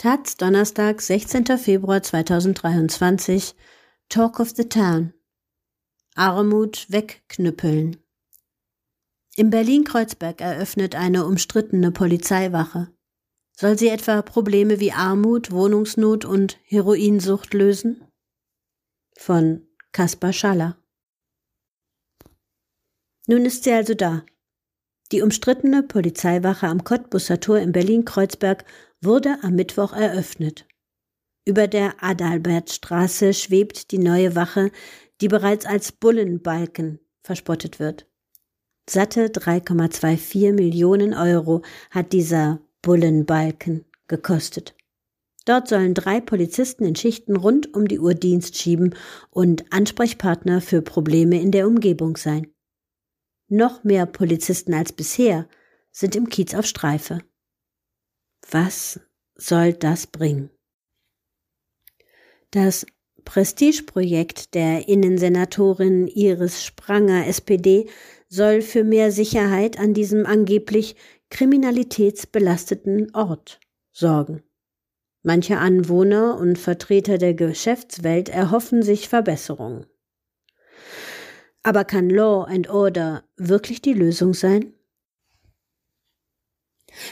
Taz, Donnerstag, 16. Februar 2023. Talk of the Town. Armut wegknüppeln. In Berlin-Kreuzberg eröffnet eine umstrittene Polizeiwache. Soll sie etwa Probleme wie Armut, Wohnungsnot und Heroinsucht lösen? Von Kaspar Schaller. Nun ist sie also da. Die umstrittene Polizeiwache am Cottbusser Tor in Berlin-Kreuzberg wurde am Mittwoch eröffnet. Über der Adalbertstraße schwebt die neue Wache, die bereits als Bullenbalken verspottet wird. Satte 3,24 Millionen Euro hat dieser Bullenbalken gekostet. Dort sollen drei Polizisten in Schichten rund um die Uhr Dienst schieben und Ansprechpartner für Probleme in der Umgebung sein. Noch mehr Polizisten als bisher sind im Kiez auf Streife. Was soll das bringen? Das Prestigeprojekt der Innensenatorin Iris Spranger SPD soll für mehr Sicherheit an diesem angeblich kriminalitätsbelasteten Ort sorgen. Manche Anwohner und Vertreter der Geschäftswelt erhoffen sich Verbesserungen. Aber kann Law and Order wirklich die Lösung sein?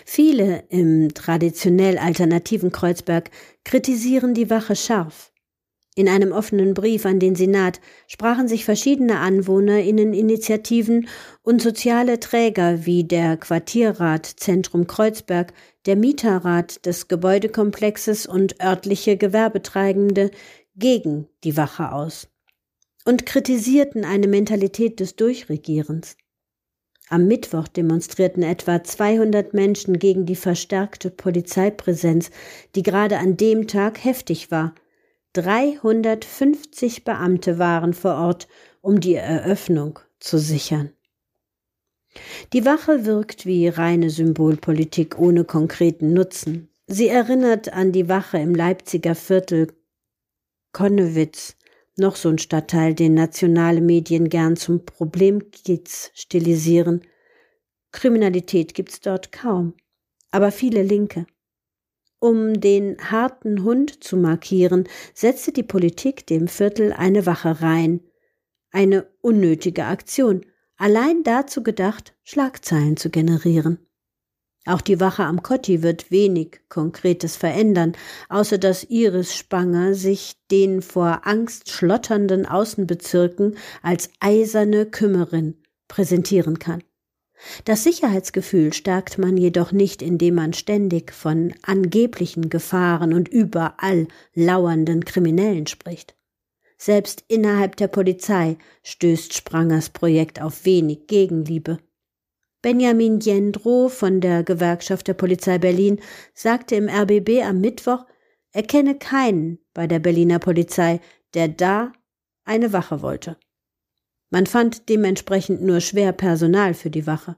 Viele im traditionell alternativen Kreuzberg kritisieren die Wache scharf. In einem offenen Brief an den Senat sprachen sich verschiedene Anwohnerinneninitiativen und soziale Träger wie der Quartierrat Zentrum Kreuzberg, der Mieterrat des Gebäudekomplexes und örtliche Gewerbetreibende gegen die Wache aus und kritisierten eine Mentalität des Durchregierens. Am Mittwoch demonstrierten etwa 200 Menschen gegen die verstärkte Polizeipräsenz, die gerade an dem Tag heftig war – 350 Beamte waren vor Ort, um die Eröffnung zu sichern. Die Wache wirkt wie reine Symbolpolitik ohne konkreten Nutzen. Sie erinnert an die Wache im Leipziger Viertel Konnewitz, noch so ein Stadtteil, den nationale Medien gern zum Problemkiez stilisieren. Kriminalität gibt's dort kaum, aber viele Linke. Um den harten Hund zu markieren, setzte die Politik dem Viertel eine Wache rein. Eine unnötige Aktion, allein dazu gedacht, Schlagzeilen zu generieren. Auch die Wache am Kotti wird wenig Konkretes verändern, außer dass Iris Spanger sich den vor Angst schlotternden Außenbezirken als eiserne Kümmerin präsentieren kann. Das Sicherheitsgefühl stärkt man jedoch nicht, indem man ständig von angeblichen Gefahren und überall lauernden Kriminellen spricht. Selbst innerhalb der Polizei stößt Sprangers Projekt auf wenig Gegenliebe. Benjamin Jendro von der Gewerkschaft der Polizei Berlin sagte im RBB am Mittwoch, er kenne keinen bei der Berliner Polizei, der da eine Wache wollte. Man fand dementsprechend nur schwer Personal für die Wache.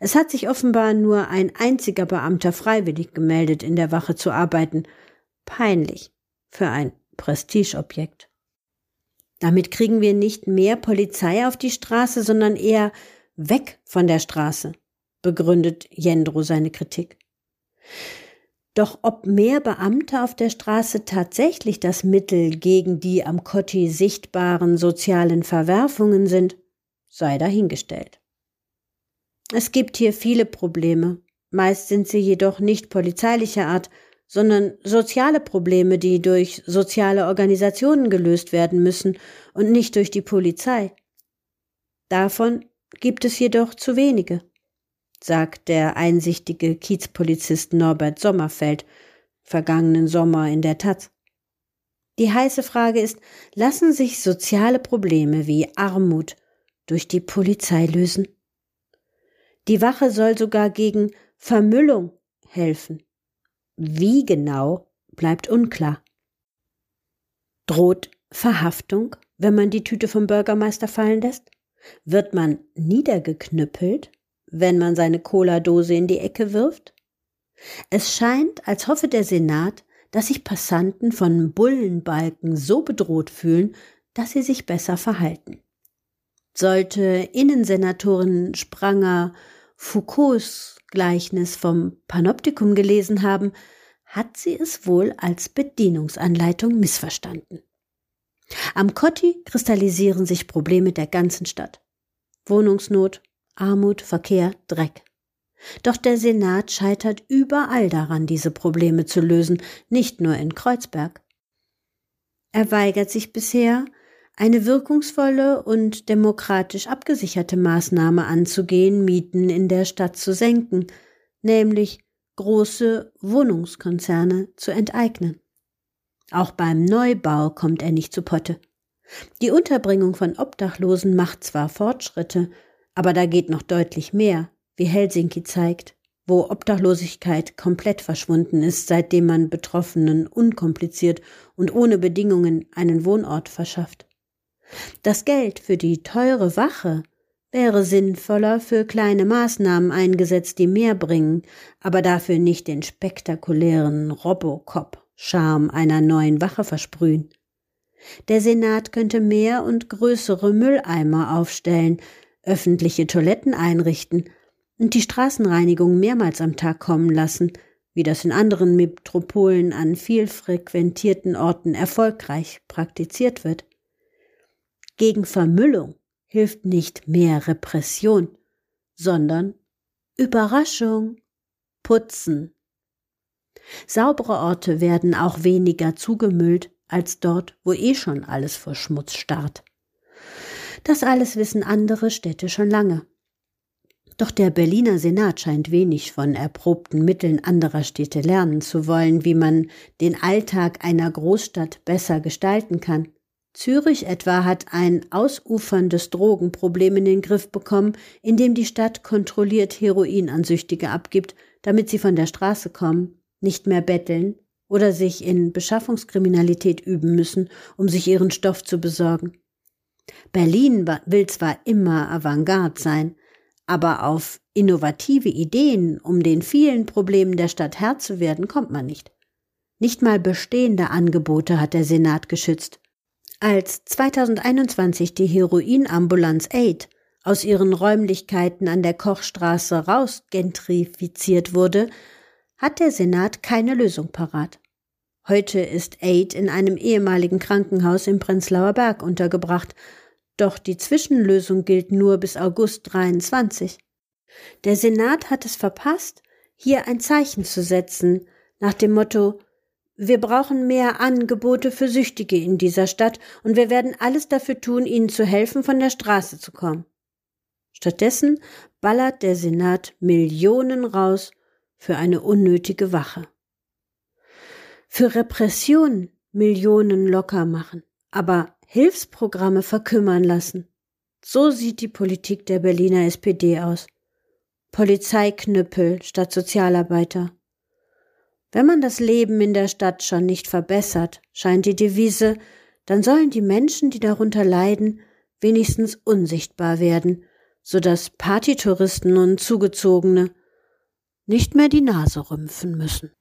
Es hat sich offenbar nur ein einziger Beamter freiwillig gemeldet, in der Wache zu arbeiten. Peinlich für ein Prestigeobjekt. Damit kriegen wir nicht mehr Polizei auf die Straße, sondern eher weg von der Straße, begründet Jendro seine Kritik. Doch ob mehr Beamte auf der Straße tatsächlich das Mittel gegen die am Kotti sichtbaren sozialen Verwerfungen sind, sei dahingestellt. Es gibt hier viele Probleme, meist sind sie jedoch nicht polizeilicher Art, sondern soziale Probleme, die durch soziale Organisationen gelöst werden müssen und nicht durch die Polizei. Davon gibt es jedoch zu wenige sagt der einsichtige Kiezpolizist Norbert Sommerfeld vergangenen Sommer in der Taz. Die heiße Frage ist, lassen sich soziale Probleme wie Armut durch die Polizei lösen? Die Wache soll sogar gegen Vermüllung helfen. Wie genau bleibt unklar. Droht Verhaftung, wenn man die Tüte vom Bürgermeister fallen lässt? Wird man niedergeknüppelt? wenn man seine Cola-Dose in die Ecke wirft? Es scheint, als hoffe der Senat, dass sich Passanten von Bullenbalken so bedroht fühlen, dass sie sich besser verhalten. Sollte Innensenatorin Spranger Foucaults Gleichnis vom Panoptikum gelesen haben, hat sie es wohl als Bedienungsanleitung missverstanden. Am Kotti kristallisieren sich Probleme der ganzen Stadt. Wohnungsnot, Armut, Verkehr, Dreck. Doch der Senat scheitert überall daran, diese Probleme zu lösen, nicht nur in Kreuzberg. Er weigert sich bisher, eine wirkungsvolle und demokratisch abgesicherte Maßnahme anzugehen, Mieten in der Stadt zu senken, nämlich große Wohnungskonzerne zu enteignen. Auch beim Neubau kommt er nicht zu Potte. Die Unterbringung von Obdachlosen macht zwar Fortschritte, aber da geht noch deutlich mehr, wie Helsinki zeigt, wo Obdachlosigkeit komplett verschwunden ist, seitdem man Betroffenen unkompliziert und ohne Bedingungen einen Wohnort verschafft. Das Geld für die teure Wache wäre sinnvoller für kleine Maßnahmen eingesetzt, die mehr bringen, aber dafür nicht den spektakulären Robocop-Charme einer neuen Wache versprühen. Der Senat könnte mehr und größere Mülleimer aufstellen, öffentliche Toiletten einrichten und die Straßenreinigung mehrmals am Tag kommen lassen, wie das in anderen Metropolen an viel frequentierten Orten erfolgreich praktiziert wird. Gegen Vermüllung hilft nicht mehr Repression, sondern Überraschung, Putzen. Saubere Orte werden auch weniger zugemüllt als dort, wo eh schon alles vor Schmutz starrt. Das alles wissen andere Städte schon lange. Doch der Berliner Senat scheint wenig von erprobten Mitteln anderer Städte lernen zu wollen, wie man den Alltag einer Großstadt besser gestalten kann. Zürich etwa hat ein ausuferndes Drogenproblem in den Griff bekommen, indem die Stadt kontrolliert Heroin an Süchtige abgibt, damit sie von der Straße kommen, nicht mehr betteln oder sich in Beschaffungskriminalität üben müssen, um sich ihren Stoff zu besorgen. Berlin will zwar immer Avantgarde sein, aber auf innovative Ideen, um den vielen Problemen der Stadt Herr zu werden, kommt man nicht. Nicht mal bestehende Angebote hat der Senat geschützt. Als 2021 die Heroinambulanz Aid aus ihren Räumlichkeiten an der Kochstraße rausgentrifiziert wurde, hat der Senat keine Lösung parat. Heute ist Aid in einem ehemaligen Krankenhaus im Prenzlauer Berg untergebracht, doch die Zwischenlösung gilt nur bis August 23. Der Senat hat es verpasst, hier ein Zeichen zu setzen, nach dem Motto wir brauchen mehr Angebote für Süchtige in dieser Stadt und wir werden alles dafür tun, ihnen zu helfen, von der Straße zu kommen. Stattdessen ballert der Senat Millionen raus für eine unnötige Wache. Für Repression Millionen locker machen, aber Hilfsprogramme verkümmern lassen. So sieht die Politik der Berliner SPD aus. Polizeiknüppel statt Sozialarbeiter. Wenn man das Leben in der Stadt schon nicht verbessert, scheint die Devise, dann sollen die Menschen, die darunter leiden, wenigstens unsichtbar werden, so dass Partytouristen und Zugezogene nicht mehr die Nase rümpfen müssen.